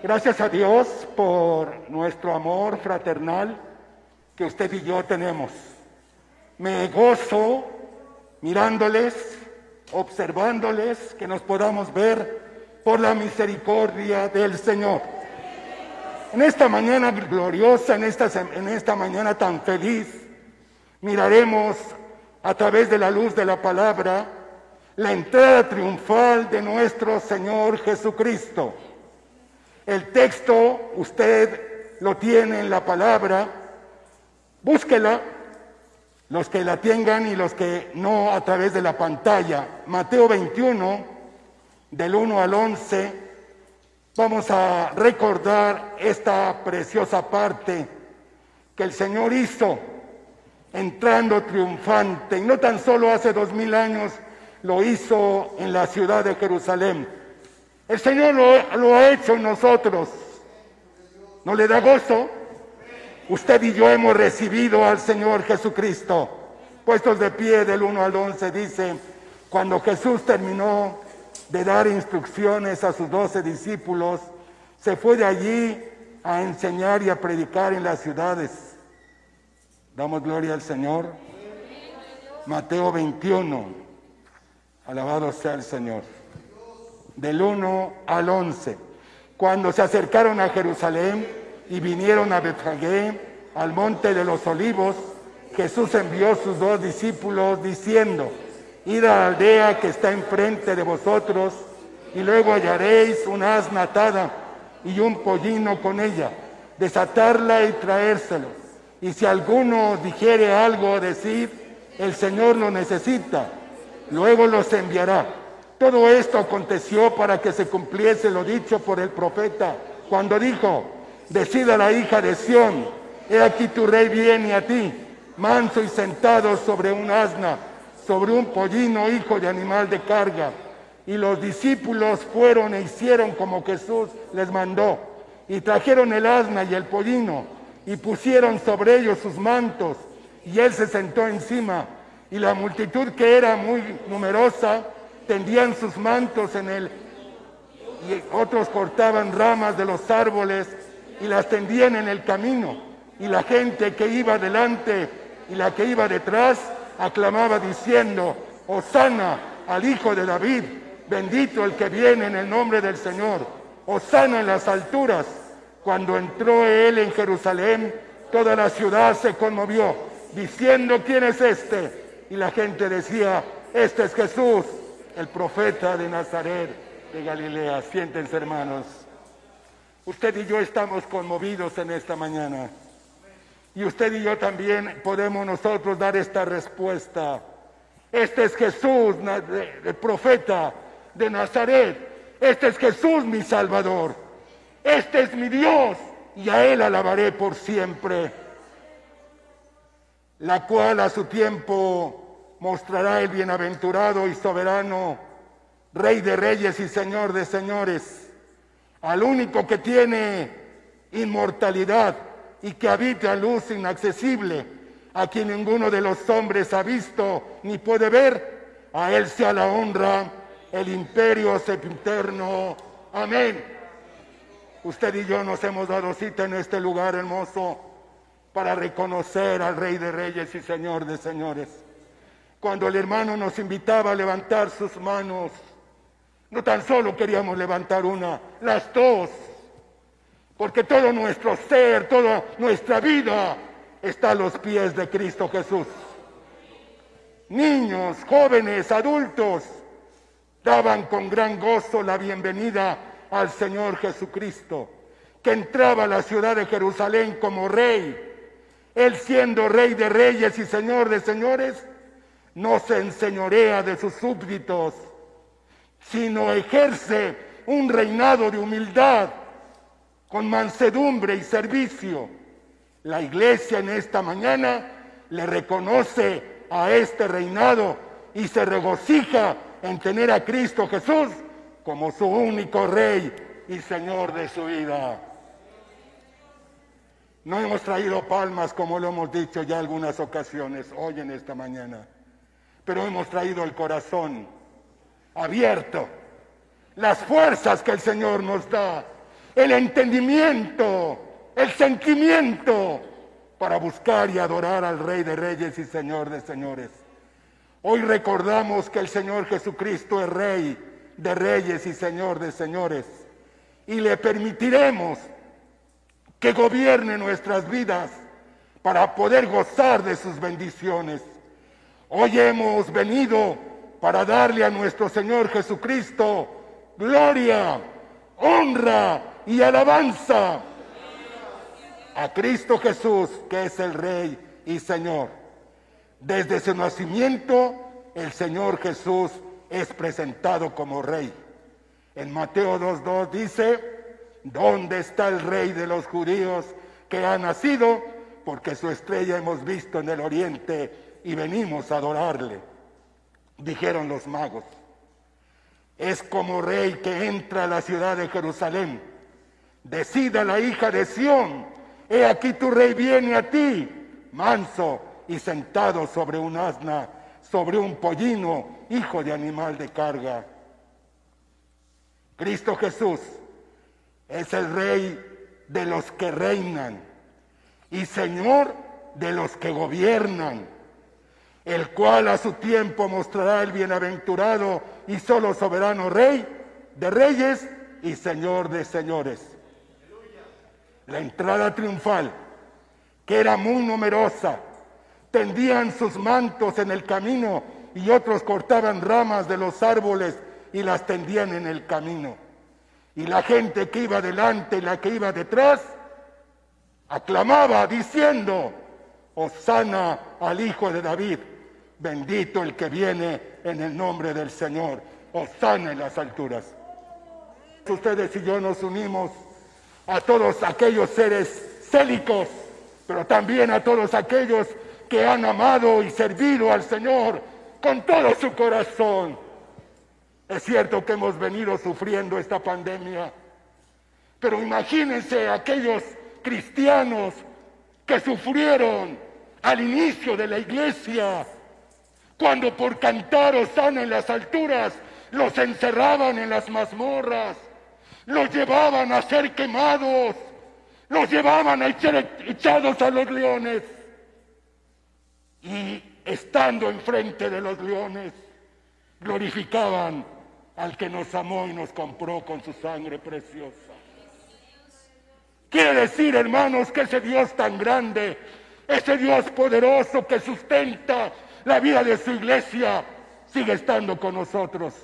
Gracias a Dios por nuestro amor fraternal que usted y yo tenemos. Me gozo mirándoles, observándoles, que nos podamos ver por la misericordia del Señor. En esta mañana gloriosa, en esta, en esta mañana tan feliz, miraremos a través de la luz de la palabra la entrada triunfal de nuestro Señor Jesucristo. El texto usted lo tiene en la palabra, búsquela, los que la tengan y los que no a través de la pantalla. Mateo 21, del 1 al 11, vamos a recordar esta preciosa parte que el Señor hizo entrando triunfante. Y no tan solo hace dos mil años lo hizo en la ciudad de Jerusalén. El Señor lo, ha hecho en nosotros. ¿No le da gozo? Usted y yo hemos recibido al Señor Jesucristo. Puestos de pie del 1 al 11 dice, cuando Jesús terminó de dar instrucciones a sus doce discípulos, se fue de allí a enseñar y a predicar en las ciudades. Damos gloria al Señor. Mateo 21. Alabado sea el Señor. Del 1 al 11. Cuando se acercaron a Jerusalén, y vinieron a Betfagé, al monte de los olivos, Jesús envió sus dos discípulos diciendo, id a la aldea que está enfrente de vosotros, y luego hallaréis una asna atada y un pollino con ella, desatarla y traérselo. Y si alguno dijere algo, decir, el Señor lo necesita, luego los enviará. Todo esto aconteció para que se cumpliese lo dicho por el profeta, cuando dijo, Decida la hija de Sión, he aquí tu rey viene a ti, manso y sentado sobre un asna, sobre un pollino, hijo de animal de carga. Y los discípulos fueron e hicieron como Jesús les mandó, y trajeron el asna y el pollino, y pusieron sobre ellos sus mantos, y él se sentó encima, y la multitud que era muy numerosa tendían sus mantos en él, y otros cortaban ramas de los árboles y las tendían en el camino. Y la gente que iba delante y la que iba detrás aclamaba diciendo, Osana al Hijo de David, bendito el que viene en el nombre del Señor, Osana en las alturas. Cuando entró él en Jerusalén, toda la ciudad se conmovió, diciendo, ¿quién es este? Y la gente decía, este es Jesús, el profeta de Nazaret de Galilea. Siéntense hermanos. Usted y yo estamos conmovidos en esta mañana. Y usted y yo también podemos nosotros dar esta respuesta. Este es Jesús, el profeta de Nazaret. Este es Jesús, mi Salvador. Este es mi Dios y a Él alabaré por siempre. La cual a su tiempo mostrará el bienaventurado y soberano, Rey de reyes y Señor de señores al único que tiene inmortalidad y que habita luz inaccesible, a quien ninguno de los hombres ha visto ni puede ver, a él sea la honra, el imperio sempiterno. Amén. Usted y yo nos hemos dado cita en este lugar hermoso para reconocer al Rey de Reyes y Señor de Señores. Cuando el hermano nos invitaba a levantar sus manos, no tan solo queríamos levantar una, las dos, porque todo nuestro ser, toda nuestra vida está a los pies de Cristo Jesús. Niños, jóvenes, adultos, daban con gran gozo la bienvenida al Señor Jesucristo, que entraba a la ciudad de Jerusalén como rey. Él siendo rey de reyes y señor de señores, no se enseñorea de sus súbditos, sino ejerce un reinado de humildad con mansedumbre y servicio. La iglesia en esta mañana le reconoce a este reinado y se regocija en tener a Cristo Jesús como su único rey y señor de su vida. No hemos traído palmas como lo hemos dicho ya algunas ocasiones hoy en esta mañana, pero hemos traído el corazón abierto, las fuerzas que el Señor nos da, el entendimiento, el sentimiento para buscar y adorar al Rey de Reyes y Señor de Señores. Hoy recordamos que el Señor Jesucristo es Rey de Reyes y Señor de Señores y le permitiremos que gobierne nuestras vidas para poder gozar de sus bendiciones. Hoy hemos venido para darle a nuestro Señor Jesucristo gloria, honra y alabanza a Cristo Jesús, que es el Rey y Señor. Desde su nacimiento, el Señor Jesús es presentado como Rey. En Mateo 2.2 dice, ¿dónde está el Rey de los judíos que ha nacido? Porque su estrella hemos visto en el oriente y venimos a adorarle. Dijeron los magos, es como Rey que entra a la ciudad de Jerusalén. Decida la hija de Sión, he aquí tu Rey viene a ti, manso y sentado sobre un asna, sobre un pollino, hijo de animal de carga. Cristo Jesús es el Rey de los que reinan y Señor de los que gobiernan, el cual a su tiempo mostrará el bienaventurado y solo soberano Rey de reyes y Señor de señores. La entrada triunfal, que era muy numerosa, tendían sus mantos en el camino y otros cortaban ramas de los árboles y las tendían en el camino. Y la gente que iba delante y la que iba detrás aclamaba diciendo, Osana al Hijo de David, bendito el que viene en el nombre del Señor, Osana en las alturas. Ustedes y yo nos unimos a todos aquellos seres célicos, pero también a todos aquellos que han amado y servido al Señor con todo su corazón. Es cierto que hemos venido sufriendo esta pandemia, pero imagínense aquellos cristianos que sufrieron al inicio de la iglesia, cuando por cantar Osana en las alturas los encerraban en las mazmorras, los llevaban a ser quemados, los llevaban a ser echados a los leones. Y estando enfrente de los leones, glorificaban al que nos amó y nos compró con su sangre preciosa. Quiere decir, hermanos, que ese Dios tan grande, ese Dios poderoso que sustenta la vida de su iglesia, sigue estando con nosotros.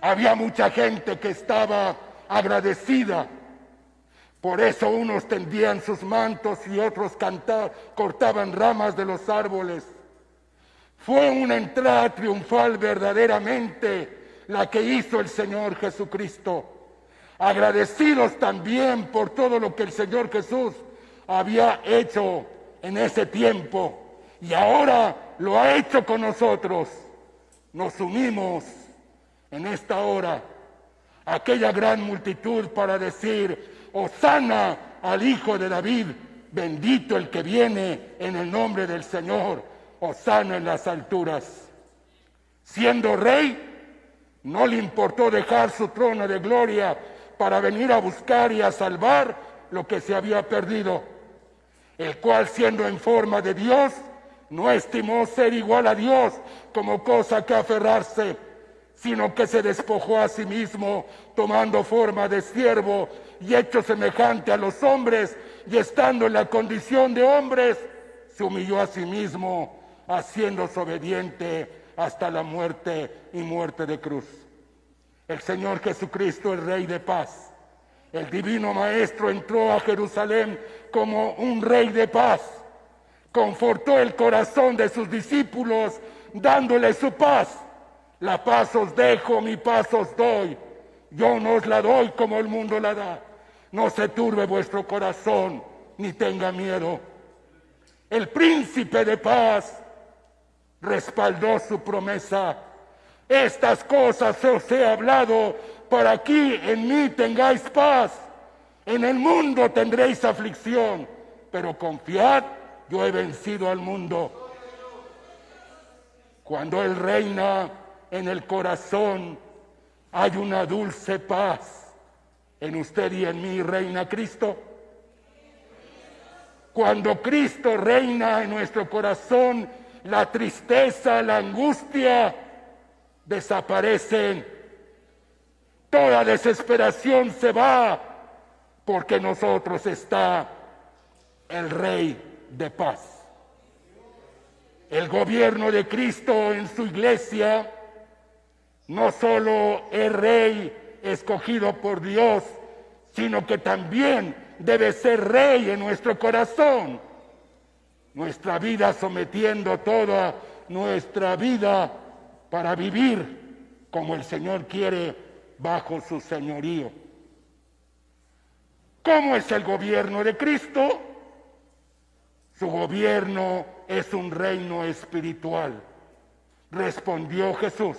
Había mucha gente que estaba agradecida por eso unos tendían sus mantos y otros cortaban ramas de los árboles. Fue una entrada triunfal verdaderamente la que hizo el Señor Jesucristo. Agradecidos también por todo lo que el Señor Jesús había hecho en ese tiempo y ahora lo ha hecho con nosotros. Nos unimos en esta hora a aquella gran multitud para decir, Osana al Hijo de David, bendito el que viene en el nombre del Señor, Osana en las alturas. Siendo rey, no le importó dejar su trono de gloria para venir a buscar y a salvar lo que se había perdido, el cual siendo en forma de Dios, no estimó ser igual a Dios como cosa que aferrarse, sino que se despojó a sí mismo, tomando forma de siervo y hecho semejante a los hombres, y estando en la condición de hombres, se humilló a sí mismo, haciéndose obediente hasta la muerte y muerte de cruz. El Señor Jesucristo, el Rey de paz, el Divino Maestro entró a Jerusalén como un Rey de paz, confortó el corazón de sus discípulos, dándole su paz. La paz os dejo, mi paz os doy. Yo no os la doy como el mundo la da. No se turbe vuestro corazón, ni tenga miedo. El príncipe de paz respaldó su promesa. Estas cosas os he hablado para que en mí tengáis paz. En el mundo tendréis aflicción, pero confiad, yo he vencido al mundo. Cuando Él reina en el corazón, hay una dulce paz En usted y en mí reina Cristo. Cuando Cristo reina en nuestro corazón, la tristeza, la angustia desaparecen. Toda desesperación se va porque nosotros está el Rey de paz. El gobierno de Cristo en su iglesia no solo es rey escogido por Dios, sino que también debe ser rey en nuestro corazón. Nuestra vida sometiendo toda nuestra vida para vivir como el Señor quiere bajo su señorío. ¿Cómo es el gobierno de Cristo? Su gobierno es un reino espiritual. Respondió Jesús,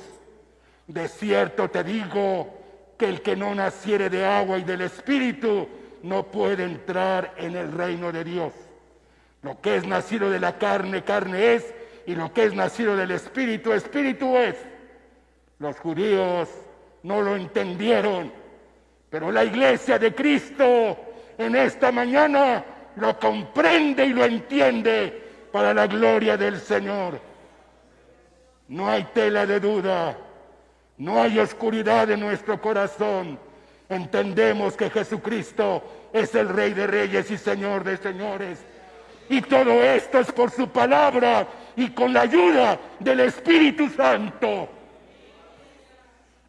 de cierto te digo que el que no naciere de agua y del espíritu no puede entrar en el reino de Dios. Lo que es nacido de la carne, carne es, y lo que es nacido del espíritu, espíritu es. Los judíos no lo entendieron, pero la iglesia de Cristo en esta mañana lo comprende y lo entiende para la gloria del Señor. No hay tela de duda, no hay oscuridad en nuestro corazón. Entendemos que Jesucristo es el Rey de Reyes y Señor de Señores. Y todo esto es por su palabra y con la ayuda del Espíritu Santo.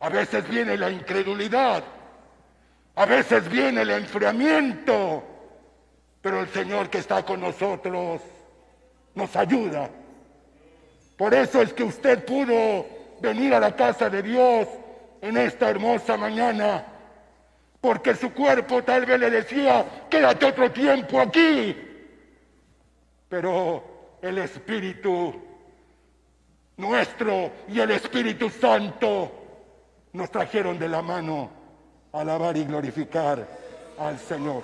A veces viene la incredulidad, a veces viene el enfriamiento, pero el Señor que está con nosotros nos ayuda. Por eso es que usted pudo venir a la casa de Dios en esta hermosa mañana, porque su cuerpo tal vez le decía, quédate otro tiempo aquí, pero el Espíritu nuestro y el Espíritu Santo nos trajeron de la mano a alabar y glorificar al Señor.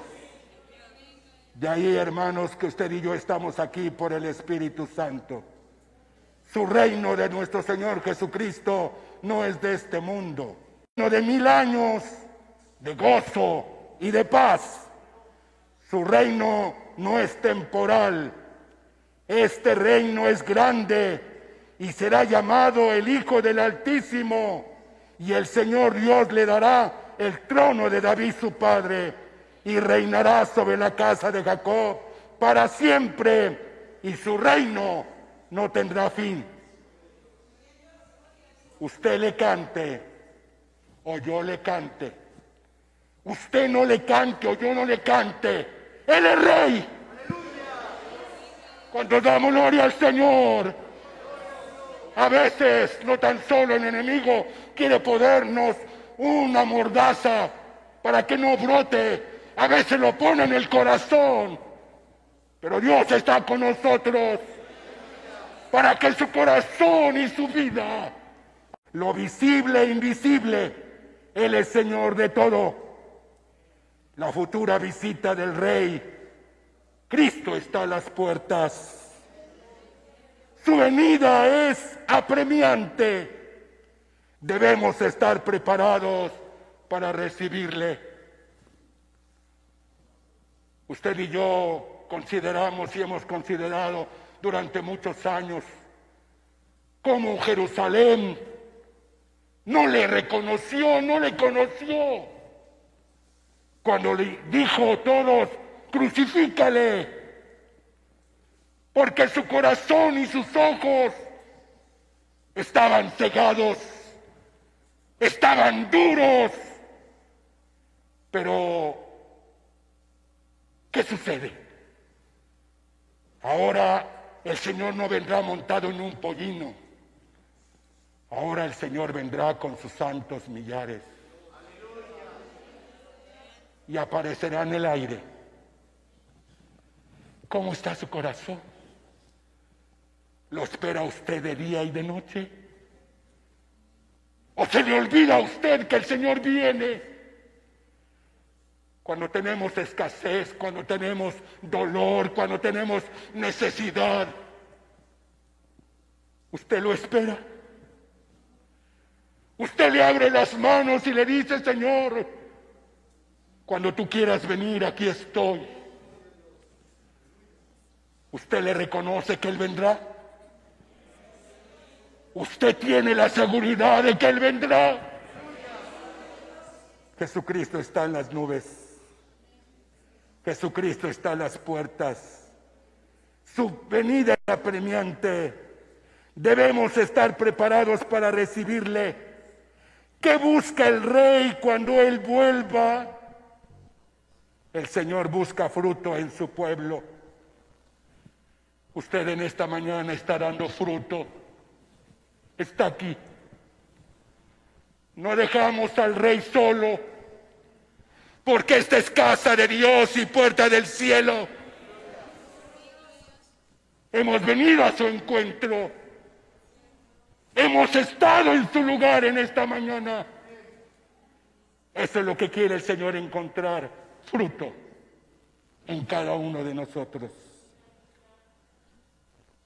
De ahí, hermanos, que usted y yo estamos aquí por el Espíritu Santo. Su reino de nuestro Señor Jesucristo no es de este mundo, sino de mil años de gozo y de paz. Su reino no es temporal. Este reino es grande y será llamado el Hijo del Altísimo. Y el Señor Dios le dará el trono de David su Padre y reinará sobre la casa de Jacob para siempre y su reino no tendrá fin. Usted le cante o yo le cante. Usted no le cante o yo no le cante. Él es rey. Cuando damos gloria al Señor, a veces no tan solo el enemigo quiere ponernos una mordaza para que no brote a veces lo pone en el corazón, pero Dios está con nosotros para que su corazón y su vida, lo visible e invisible, Él es Señor de todo. La futura visita del Rey, Cristo está a las puertas. Su venida es apremiante. Debemos estar preparados para recibirle. Usted y yo consideramos y hemos considerado durante muchos años cómo Jerusalén no le reconoció, no le conoció. Cuando le dijo todos, crucifícale, porque su corazón y sus ojos estaban cegados, estaban duros, pero ¿Qué sucede? Ahora el Señor no vendrá montado en un pollino. Ahora el Señor vendrá con sus santos millares. Y aparecerá en el aire. ¿Cómo está su corazón? ¿Lo espera usted de día y de noche? ¿O se le olvida a usted que el Señor viene? cuando tenemos escasez, cuando tenemos dolor, cuando tenemos necesidad. Usted lo espera. Usted le abre las manos y le dice, Señor, Cuando tú quieras venir, aquí estoy. ¿Usted le reconoce que Él vendrá? ¿Usted tiene la seguridad de que Él vendrá? Jesucristo está en las nubes. Jesucristo está en las puertas. Su venida apremiante. Debemos estar preparados para recibirle. ¿Qué busca el rey cuando él vuelva? El Señor busca fruto en su pueblo. Usted en esta mañana está dando fruto. Está aquí. No dejamos al rey solo, porque esta es casa de Dios y puerta del cielo. Hemos venido a su encuentro. Hemos estado en su lugar en esta mañana. Eso es lo que quiere el Señor encontrar, fruto en cada uno de nosotros.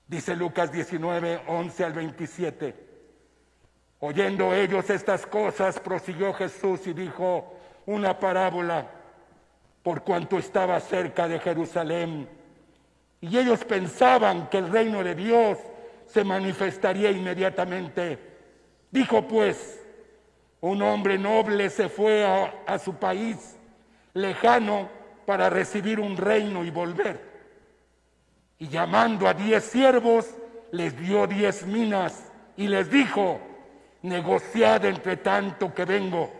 Dice Lucas 19, 11 al 27. Oyendo ellos estas cosas, prosiguió Jesús y dijo una parábola por cuanto estaba cerca de Jerusalén. Y ellos pensaban que el reino de Dios se manifestaría inmediatamente. Dijo pues, un hombre noble se fue a, a su país lejano para recibir un reino y volver. Y llamando a diez siervos, les dio diez minas y les dijo, negociad entre tanto que vengo.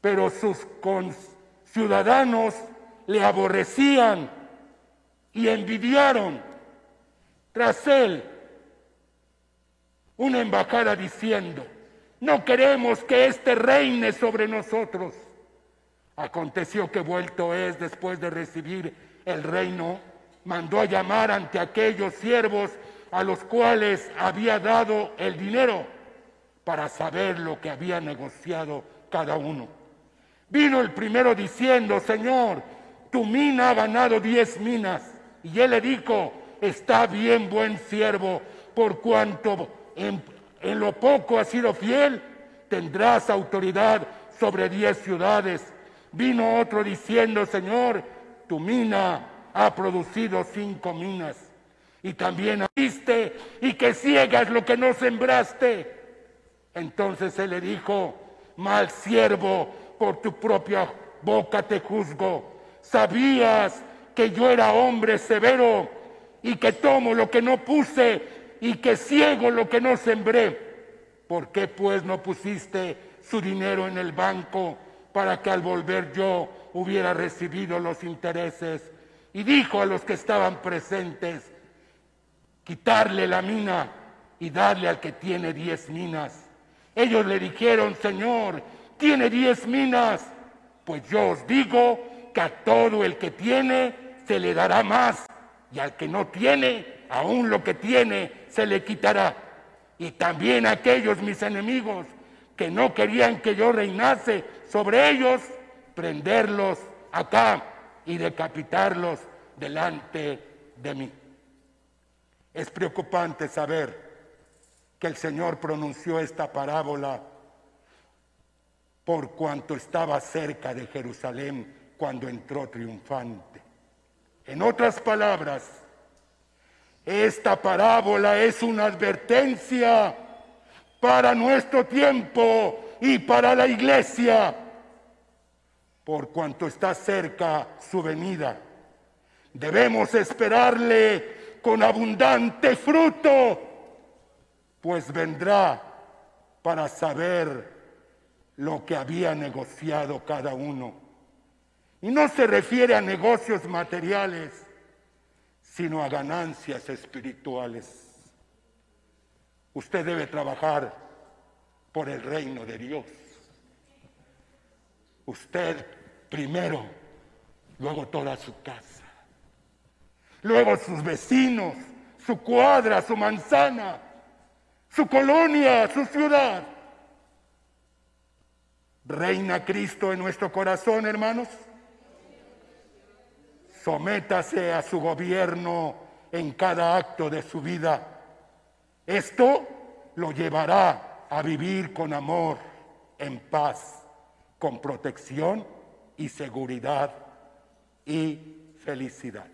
Pero sus ciudadanos le aborrecían y envidiaron. Tras él, una embajada diciendo, no queremos que éste reine sobre nosotros. Aconteció que vuelto es después de recibir el reino, mandó a llamar ante aquellos siervos a los cuales había dado el dinero para saber lo que había negociado cada uno. Vino el primero diciendo, Señor, tu mina ha ganado diez minas. Y él le dijo, está bien, buen siervo, por cuanto en, en lo poco has sido fiel, tendrás autoridad sobre diez ciudades. Vino otro diciendo, Señor, tu mina ha producido cinco minas. Y también viste y que ciegas lo que no sembraste. Entonces él le dijo, mal siervo, por tu propia boca te juzgo. Sabías que yo era hombre severo y que tomo lo que no puse y que ciego lo que no sembré. ¿Por qué pues no pusiste su dinero en el banco para que al volver yo hubiera recibido los intereses? Y dijo a los que estaban presentes, quitarle la mina y darle al que tiene diez minas. Ellos le dijeron, Señor, tiene diez minas. Pues yo os digo que a todo el que tiene se le dará más, y al que no tiene, aún lo que tiene se le quitará. Y también aquellos mis enemigos que no querían que yo reinase sobre ellos, prenderlos acá y decapitarlos delante de mí. Es preocupante saber que el Señor pronunció esta parábola por cuanto estaba cerca de Jerusalén cuando entró triunfante. En otras palabras, esta parábola es una advertencia para nuestro tiempo y para la iglesia, por cuanto está cerca su venida. Debemos esperarle con abundante fruto pues vendrá para saber lo que había negociado cada uno. Y no se refiere a negocios materiales, sino a ganancias espirituales. Usted debe trabajar por el reino de Dios. Usted primero, luego toda su casa, luego sus vecinos, su cuadra, su manzana su colonia, su ciudad. ¿Reina Cristo en nuestro corazón, hermanos? Sométase a su gobierno en cada acto de su vida. Esto lo llevará a vivir con amor, en paz, con protección y seguridad y felicidad.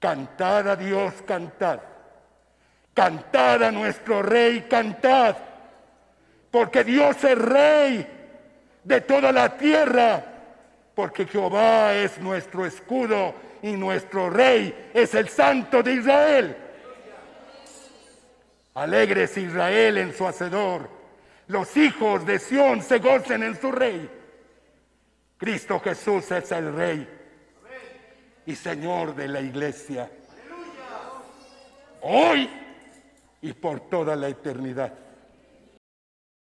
Cantad a Dios, cantad. Cantad a nuestro Rey, cantad. Porque Dios es Rey de toda la tierra. Porque Jehová es nuestro escudo y nuestro Rey es el Santo de Israel. Alegres Israel en su Hacedor. Los hijos de Sión se gocen en su Rey. Cristo Jesús es el Rey y Señor de la iglesia. Hoy y por toda la eternidad.